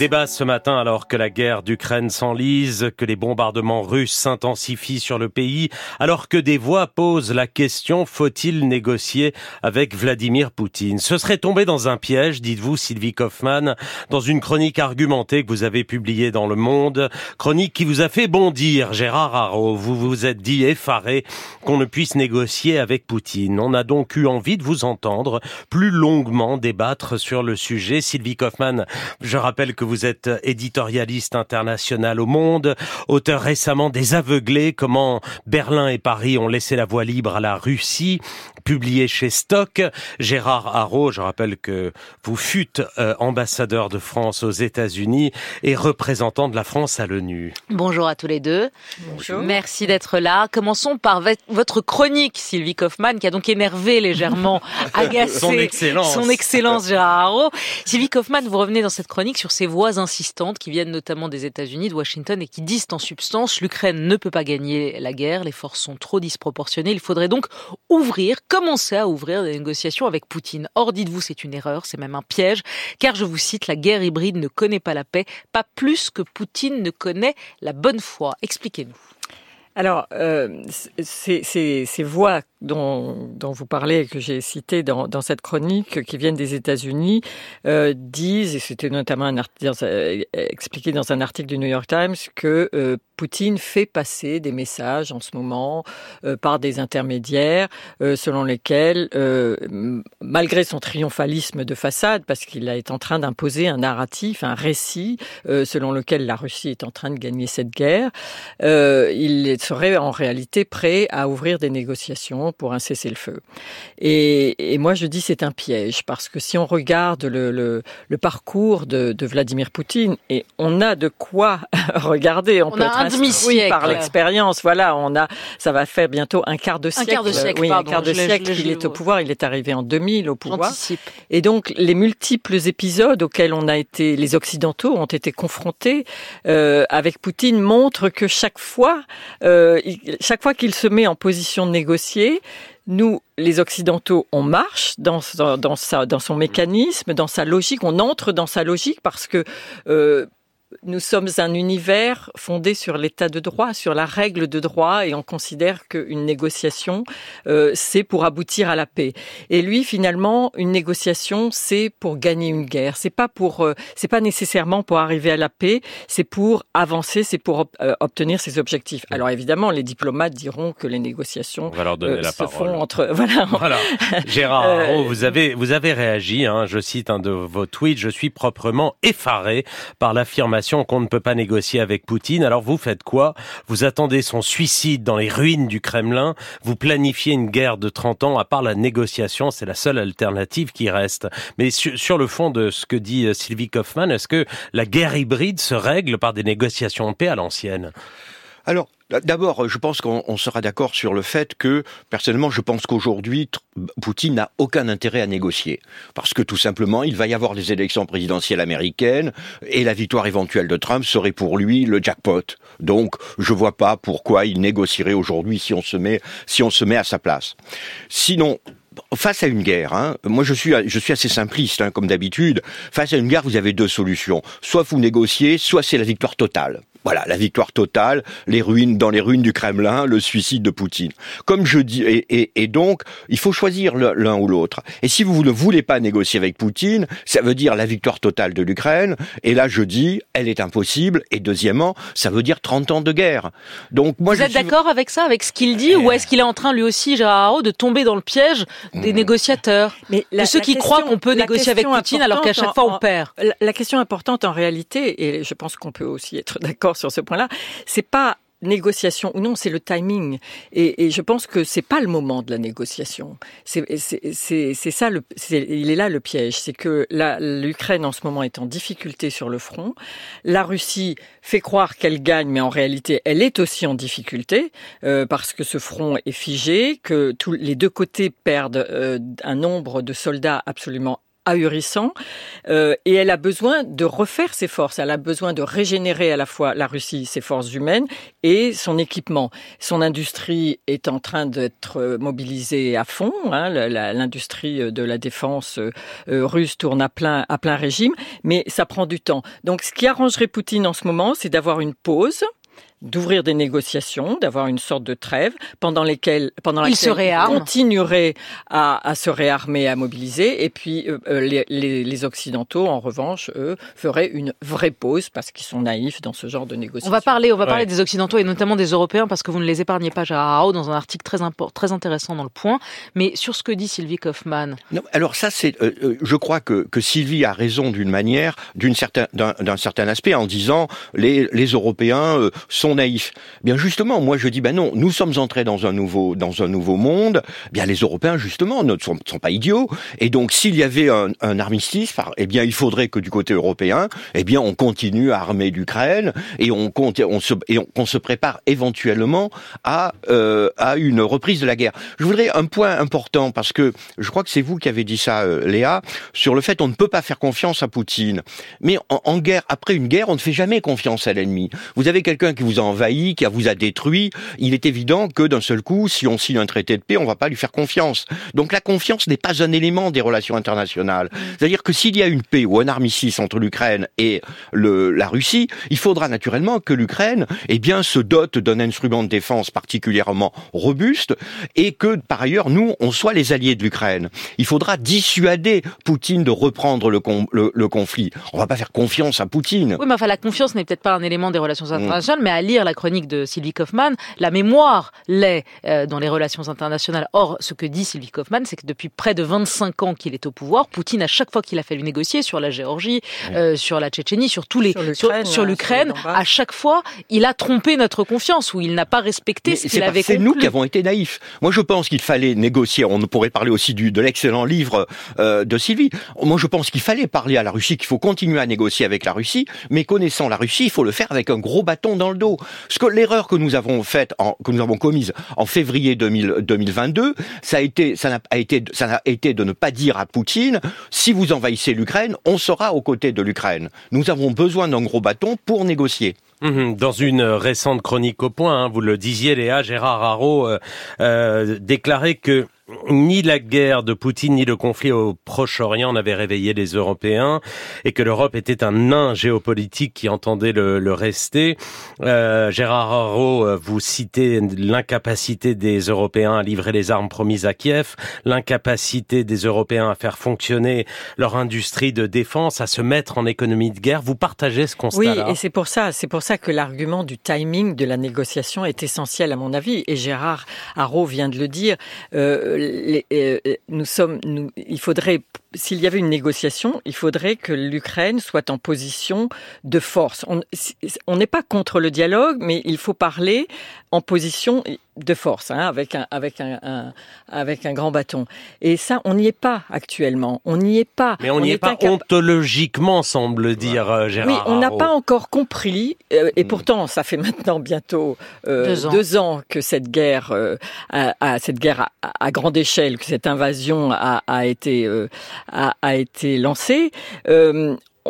Débat ce matin alors que la guerre d'Ukraine s'enlise, que les bombardements russes s'intensifient sur le pays, alors que des voix posent la question faut-il négocier avec Vladimir Poutine? Ce serait tombé dans un piège, dites-vous Sylvie Kaufmann, dans une chronique argumentée que vous avez publiée dans Le Monde, chronique qui vous a fait bondir, Gérard Haro. Vous vous êtes dit effaré qu'on ne puisse négocier avec Poutine. On a donc eu envie de vous entendre plus longuement débattre sur le sujet. Sylvie Kaufmann, je rappelle que vous êtes éditorialiste international au Monde, auteur récemment des Aveuglés, comment Berlin et Paris ont laissé la voie libre à la Russie, publié chez Stock. Gérard Haro, je rappelle que vous fûtes euh, ambassadeur de France aux États-Unis et représentant de la France à l'ONU. Bonjour à tous les deux. Bonjour. Merci d'être là. Commençons par votre chronique, Sylvie Kaufmann, qui a donc énervé légèrement, agacé son excellence, son excellence Gérard Haro. Sylvie Kaufmann, vous revenez dans cette chronique sur ces voix insistantes qui viennent notamment des États-Unis, de Washington, et qui disent en substance l'Ukraine ne peut pas gagner la guerre, les forces sont trop disproportionnées, il faudrait donc ouvrir, commencer à ouvrir des négociations avec Poutine. Or, dites-vous, c'est une erreur, c'est même un piège, car je vous cite, la guerre hybride ne connaît pas la paix, pas plus que Poutine ne connaît la bonne foi. Expliquez-nous. Alors, euh, ces, ces, voix dont, dont, vous parlez, que j'ai citées dans, dans, cette chronique, qui viennent des États-Unis, euh, disent, et c'était notamment un euh, expliqué dans un article du New York Times, que euh, Poutine fait passer des messages en ce moment euh, par des intermédiaires, euh, selon lesquels, malgré son triomphalisme de façade, parce qu'il est en train d'imposer un narratif, un récit, selon lequel la Russie est en train de gagner cette guerre, il serait en réalité prêt à ouvrir des négociations pour un cessez-le-feu. Et, et, moi, je dis c'est un piège parce que si on regarde le, le, le parcours de, de, Vladimir Poutine, et on a de quoi regarder, on, on peut être instruit par l'expérience. Voilà, on a, ça va faire bientôt un quart de siècle. Un quart de siècle, oui, pardon, un quart de siècle qu'il est au pouvoir. Il est arrivé en 2000 au pouvoir. Et donc, les multiples épisodes auxquels on a été, les Occidentaux ont été confrontés euh, avec Poutine montrent que chaque fois, euh, chaque fois qu'il se met en position de négocier, nous, les Occidentaux, on marche dans son mécanisme, dans sa logique, on entre dans sa logique parce que euh, nous sommes un univers fondé sur l'état de droit, sur la règle de droit, et on considère qu'une négociation, euh, c'est pour aboutir à la paix. Et lui, finalement, une négociation, c'est pour gagner une guerre. C'est pas pour, euh, c'est pas nécessairement pour arriver à la paix. C'est pour avancer, c'est pour ob euh, obtenir ses objectifs. Alors évidemment, les diplomates diront que les négociations euh, la se parole. font entre. Voilà. voilà. Gérard, oh, vous avez vous avez réagi. Hein, je cite un de vos tweets. Je suis proprement effaré par l'affirmation qu'on ne peut pas négocier avec Poutine. Alors vous faites quoi? Vous attendez son suicide dans les ruines du Kremlin Vous planifiez une guerre de 30 ans À part la négociation, c'est la seule alternative qui reste. Mais sur, le fond de ce que dit euh, Sylvie Kaufmann, est-ce que la guerre hybride se règle par des négociations de paix à l'ancienne? D'abord, je pense qu'on sera d'accord sur le fait que, personnellement, je pense qu'aujourd'hui, Poutine n'a aucun intérêt à négocier. Parce que tout simplement, il va y avoir les élections présidentielles américaines et la victoire éventuelle de Trump serait pour lui le jackpot. Donc, je vois pas pourquoi il négocierait aujourd'hui si on se met, si on se met à sa place. Sinon, face à une guerre, hein, moi je suis, je suis assez simpliste, hein, comme d'habitude. Face à une guerre, vous avez deux solutions. Soit vous négociez, soit c'est la victoire totale. Voilà, la victoire totale, les ruines dans les ruines du Kremlin, le suicide de Poutine. Comme je dis, et, et, et donc, il faut choisir l'un ou l'autre. Et si vous ne voulez pas négocier avec Poutine, ça veut dire la victoire totale de l'Ukraine. Et là, je dis, elle est impossible. Et deuxièmement, ça veut dire 30 ans de guerre. Donc moi, vous êtes suis... d'accord avec ça, avec ce qu'il dit, ou est-ce qu'il est en train lui aussi, Gérard Haro, de tomber dans le piège des mmh. négociateurs, Mais la, de ceux qui question, croient qu'on peut négocier avec Poutine alors qu'à chaque fois on perd. La, la question importante en réalité, et je pense qu'on peut aussi être d'accord sur ce point-là, c'est pas négociation ou non, c'est le timing. Et, je pense que c'est pas le moment de la négociation. C'est ça, le, il est là le piège. C'est que l'Ukraine en ce moment est en difficulté sur le front. La Russie fait croire qu'elle gagne, mais en réalité, elle est aussi en difficulté euh, parce que ce front est figé, que tous les deux côtés perdent euh, un nombre de soldats absolument ahurissant. Euh, et elle a besoin de refaire ses forces. Elle a besoin de régénérer à la fois la Russie, ses forces humaines et son équipement. Son industrie est en train d'être mobilisée à fond. Hein. L'industrie de la défense russe tourne à plein, à plein régime, mais ça prend du temps. Donc, ce qui arrangerait Poutine en ce moment, c'est d'avoir une pause d'ouvrir des négociations, d'avoir une sorte de trêve pendant lesquelles pendant il, se continuerait à, à, se réarmer, à mobiliser, et puis euh, euh, les, les, les, occidentaux, en revanche, eux, feraient une vraie pause parce qu'ils sont naïfs dans ce genre de négociations. On va parler, on va parler des occidentaux et notamment des européens parce que vous ne les épargnez pas, Gérard Haro, dans un article très très intéressant dans le Point. Mais sur ce que dit Sylvie Kaufmann. Non, alors ça, c'est, euh, je crois que, que Sylvie a raison d'une manière, d'une certain, d'un, certain aspect, en disant les, les Européens sont naïfs. Bien justement, moi je dis ben non, nous sommes entrés dans un nouveau dans un nouveau monde. Bien les Européens justement ne sont, sont pas idiots et donc s'il y avait un, armistice, eh bien il faudrait que du côté européen, eh bien on continue à armer l'Ukraine et on compte on se et se prépare éventuellement à euh, à une reprise de la guerre. Je voudrais un point important parce que je crois que c'est vous qui avez dit ça, euh, Léa, sur le fait on ne peut pas faire confiance à Poutine. Mais en guerre, après une guerre, on ne fait jamais confiance à l'ennemi. Vous avez quelqu'un qui vous envahi, qui vous a détruit, il est évident que d'un seul coup, si on signe un traité de paix, on va pas lui faire confiance. Donc la confiance n'est pas un élément des relations internationales. C'est-à-dire que s'il y a une paix ou un armistice entre l'Ukraine et le, la Russie, il faudra naturellement que l'Ukraine, eh bien, se dote d'un instrument de défense particulièrement robuste et que, par ailleurs, nous, on soit les alliés de l'Ukraine. Il faudra dissuader Poutine de reprendre le, le, conflit. On va pas faire confiance à Poutine. Oui, mais enfin, la confiance n'est peut-être pas un élément des relations internationales, mais à lire la chronique de Sylvie Kaufmann, la mémoire l'est euh, dans les relations internationales. Or, ce que dit Sylvie Kaufmann, c'est que depuis près de 25 ans qu'il est au pouvoir, Poutine, à chaque fois qu'il a fallu négocier sur la Géorgie, euh, sur la Tchétchénie, sur tous les, sur l'Ukraine, à chaque fois, il a trompé notre confiance ou il n'a pas respecté ce qu'il avait C'est nous qui avons été naïfs. Moi, je pense qu'il fallait négocier. On pourrait parler aussi du, de l'excellent livre euh, de Sylvie. Moi, je pense qu'il fallait parler à la Russie, qu'il faut continuer à négocier avec la Russie, mais connaissant la Russie, il faut le faire avec un gros bâton dans le dos. Ce que l'erreur que nous avons faite, que nous avons commise en février 2000, 2022, ça a été, ça été, ça n'a été de ne pas dire à Poutine, si vous envahissez l'Ukraine, on sera aux côtés de l'Ukraine. Nous avons besoin d'un gros bâton pour négocier. Mmh, dans une récente chronique au point, hein, vous le disiez, Léa, Gérard Haro euh, euh, déclarait que ni la guerre de Poutine ni le conflit au Proche-Orient n'avaient réveillé les Européens et que l'Europe était un nain géopolitique qui entendait le, le rester. Euh, Gérard Haro, euh, vous citez l'incapacité des Européens à livrer les armes promises à Kiev, l'incapacité des Européens à faire fonctionner leur industrie de défense, à se mettre en économie de guerre. Vous partagez ce constat-là? Oui, et c'est pour ça, c'est pour ça que l'argument du timing de la négociation est essentiel à mon avis. Et Gérard Haro vient de le dire. Euh, les, euh, nous sommes, nous, il faudrait, s'il y avait une négociation, il faudrait que l'Ukraine soit en position de force. On n'est pas contre le dialogue, mais il faut parler en position de force, hein, avec un avec un, avec un grand bâton. Et ça, on n'y est pas actuellement. On n'y est pas. Mais on n'y est, pas ontologiquement, semble dire euh, Gérard. Oui, on n'a pas encore compris. Euh, et mm. pourtant, ça fait maintenant bientôt euh, deux, ans. que cette guerre, à, cette guerre à, grande échelle, que cette invasion a, a été a, a, été lancée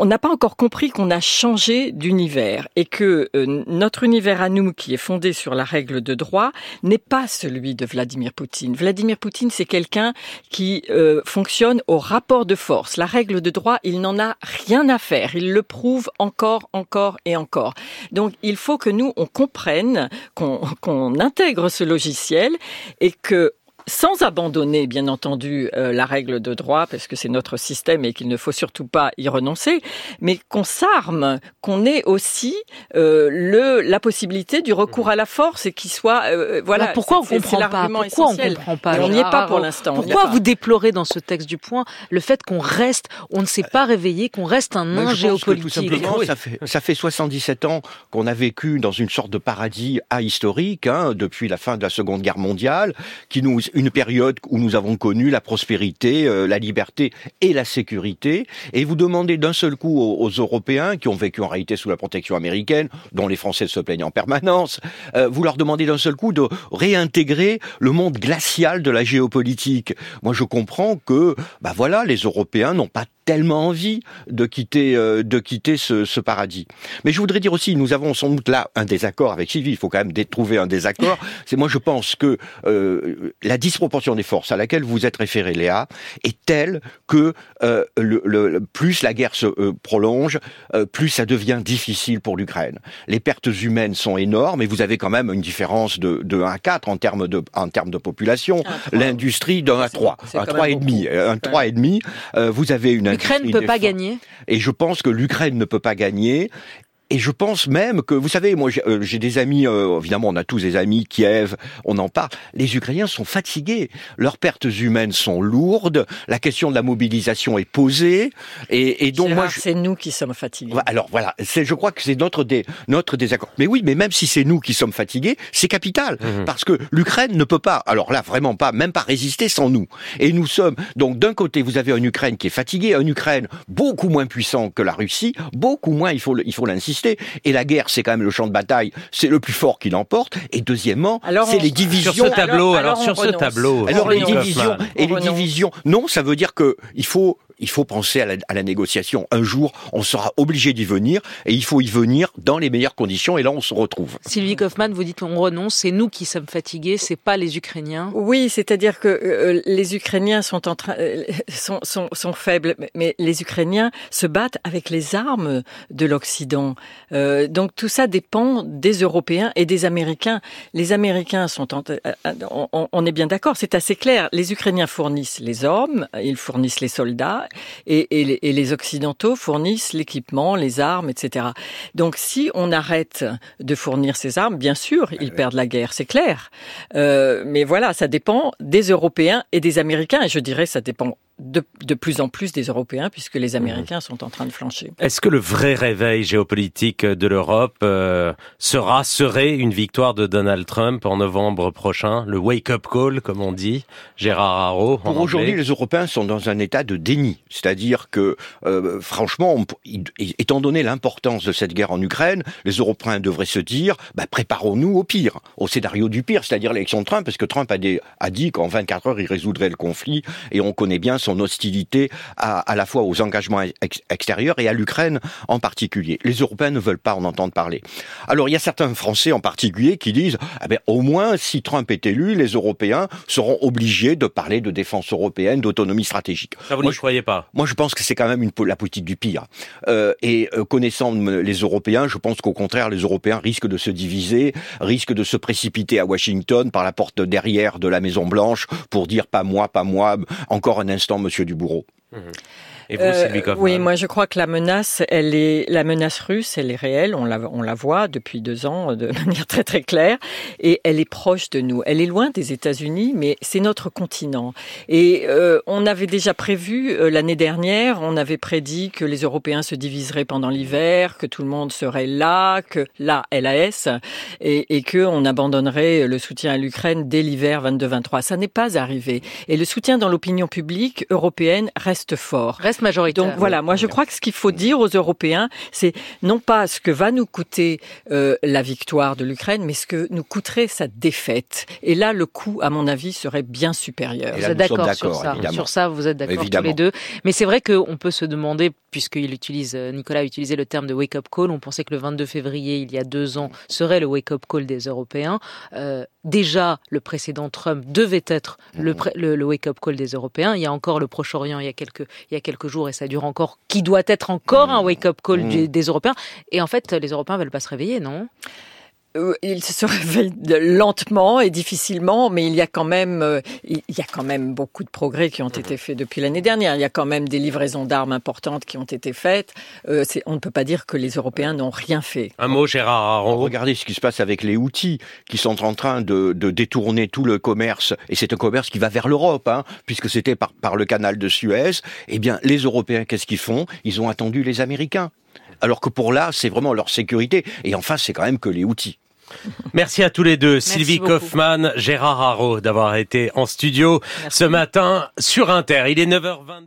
on n'a pas encore compris qu'on a changé d'univers et que euh, notre univers à nous, qui est fondé sur la règle de droit, n'est pas celui de Vladimir Poutine. Vladimir Poutine, c'est quelqu'un qui euh, fonctionne au rapport de force. La règle de droit, il n'en a rien à faire. Il le prouve encore, encore et encore. Donc, il faut que nous, on comprenne, qu'on intègre ce logiciel et que sans abandonner, bien entendu, euh, la règle de droit, parce que c'est notre système et qu'il ne faut surtout pas y renoncer, mais qu'on s'arme, qu'on ait aussi euh, le, la possibilité du recours à la force et qu'il soit... Euh, voilà, pourquoi on comprend pas Pourquoi on comprend pas On n'y est pas pour l'instant. Pourquoi vous déplorez dans ce texte du point le fait qu'on reste, on ne s'est pas réveillé, qu'on reste un nain géopolitique tout simplement, ça fait, ça fait 77 ans qu'on a vécu dans une sorte de paradis ahistorique, hein, depuis la fin de la Seconde Guerre mondiale, qui nous une période où nous avons connu la prospérité, euh, la liberté et la sécurité, et vous demandez d'un seul coup aux, Européens, qui ont vécu en réalité sous la protection américaine, dont les Français se plaignent en permanence, euh, vous leur demandez d'un seul coup de réintégrer le monde glacial de la géopolitique. Moi, je comprends que, bah voilà, les Européens n'ont pas tellement envie de quitter euh, de quitter ce, ce, paradis. Mais je voudrais dire aussi, nous avons sans doute là un désaccord avec Sylvie. Il faut quand même trouver un désaccord. C'est moi, je pense que euh, la disproportion des forces à laquelle vous êtes référé, Léa, est telle que euh, le, le, plus la guerre se euh, prolonge, euh, plus ça devient difficile pour l'Ukraine. Les pertes humaines sont énormes, et vous avez quand même une différence de, de 1 à 4 en termes de en termes de population. L'industrie d'un à 3, un 3 et demi, un 3 et demi. vous avez une L'Ukraine ne peut pas gagner. Et je pense que l'Ukraine ne peut pas gagner. Et je pense même que, vous savez, moi j'ai euh, des amis, euh, évidemment on a tous des amis, Kiev, on en parle, les Ukrainiens sont fatigués, leurs pertes humaines sont lourdes, la question de la mobilisation est posée, et, et donc moi... C'est nous qui sommes fatigués. Alors voilà, je crois que c'est notre, dé, notre désaccord. Mais oui, mais même si c'est nous qui sommes fatigués, c'est capital, mmh. parce que l'Ukraine ne peut pas, alors là vraiment pas, même pas résister sans nous. Et nous sommes, donc d'un côté vous avez une Ukraine qui est fatiguée, une Ukraine beaucoup moins puissant que la Russie, beaucoup moins, il faut, il et la guerre, c'est quand même le champ de bataille, c'est le plus fort qui l'emporte. Et deuxièmement, c'est les divisions. Sur ce tableau, alors, sur ce tableau. Alors les divisions et les divisions. Non, ça veut dire que il faut il faut penser à la, négociation. Un jour, on sera obligé d'y venir et il faut y venir dans les meilleures conditions et là, on se retrouve. Sylvie Kaufmann, vous dites qu'on renonce, c'est nous qui sommes fatigués, c'est pas les Ukrainiens. Oui, c'est-à-dire que euh, les Ukrainiens sont en train, euh, sont, sont, sont, faibles, mais les Ukrainiens se battent avec les armes de l'Occident. Euh, donc tout ça dépend des Européens et des Américains. Les Américains sont, en, on, on est bien d'accord, c'est assez clair. Les Ukrainiens fournissent les hommes, ils fournissent les soldats, et, les, Occidentaux fournissent l'équipement, les armes, etc. Donc si on arrête de fournir ces armes, bien sûr, ils ah perdent la guerre, c'est clair. Euh, mais voilà, ça dépend des Européens et des Américains, et je dirais ça dépend de, de, plus en plus des Européens, puisque les Américains sont en train de flancher. Est-ce que le vrai réveil géopolitique de l'Europe euh, sera, serait une victoire de Donald Trump en novembre prochain Le wake-up call, comme on dit, Gérard Haro Pour aujourd'hui, les Européens sont dans un état de déni. C'est-à-dire que, euh, franchement, étant donné l'importance de cette guerre en Ukraine, les Européens devraient se dire, bah, préparons-nous au pire, au scénario du pire, c'est-à-dire l'élection de Trump, parce que Trump a, des, a dit qu'en 24 heures, il résoudrait le conflit, et on connaît bien son hostilité à, à la fois aux engagements extérieurs et à l'Ukraine en particulier. Les Européens ne veulent pas en entendre parler. Alors il y a certains Français en particulier qui disent eh bien, au moins si Trump est élu, les Européens seront obligés de parler de défense européenne, d'autonomie stratégique. Ça vous ne croyez pas? Moi je pense que c'est quand même une, la politique du pire. Euh, et euh, connaissant les Européens, je pense qu'au contraire les Européens risquent de se diviser, risquent de se précipiter à Washington par la porte derrière de la Maison Blanche pour dire pas moi, pas moi, encore un instant Monsieur Dubourreau. Et vous, euh, Oui, moi je crois que la menace, elle est la menace russe, elle est réelle. On la, on la voit depuis deux ans de manière très très claire, et elle est proche de nous. Elle est loin des États-Unis, mais c'est notre continent. Et euh, on avait déjà prévu euh, l'année dernière, on avait prédit que les Européens se diviseraient pendant l'hiver, que tout le monde serait là, que là LAS, et, et que on abandonnerait le soutien à l'Ukraine dès l'hiver 22-23. Ça n'est pas arrivé. Et le soutien dans l'opinion publique européenne reste fort. Donc voilà, moi je crois que ce qu'il faut dire aux Européens, c'est non pas ce que va nous coûter euh, la victoire de l'Ukraine, mais ce que nous coûterait sa défaite. Et là, le coût, à mon avis, serait bien supérieur. vous êtes d'accord sur ça. Sur ça, vous êtes d'accord tous les deux. Mais c'est vrai qu'on peut se demander, puisqu'il utilise, euh, Nicolas a utilisé le terme de wake-up call, on pensait que le 22 février, il y a deux ans, serait le wake-up call des Européens. Euh, déjà, le précédent Trump devait être le, le, wake-up call des Européens. Il y a encore le Proche-Orient, il y a quelques, il y a quelques jours et ça dure encore, qui doit être encore un wake-up call mmh. des, Européens. Et en fait, les Européens veulent pas se réveiller, non? Il se réveille lentement et difficilement, mais il y a quand même, euh, il y a quand même beaucoup de progrès qui ont mmh. été faits depuis l'année dernière. Il y a quand même des livraisons d'armes importantes qui ont été faites. Euh, on ne peut pas dire que les Européens n'ont rien fait. Un mot, Gérard. Regardez ce qui se passe avec les outils qui sont en train de, de détourner tout le commerce, et c'est un commerce qui va vers l'Europe, hein, puisque c'était par, par le canal de Suez. Eh bien, les Européens, qu'est-ce qu'ils font? Ils ont attendu les Américains alors que pour là, c'est vraiment leur sécurité. Et enfin, c'est quand même que les outils. Merci à tous les deux, Sylvie Kaufmann, Gérard Haro, d'avoir été en studio ce matin sur Inter. Il est 9h20.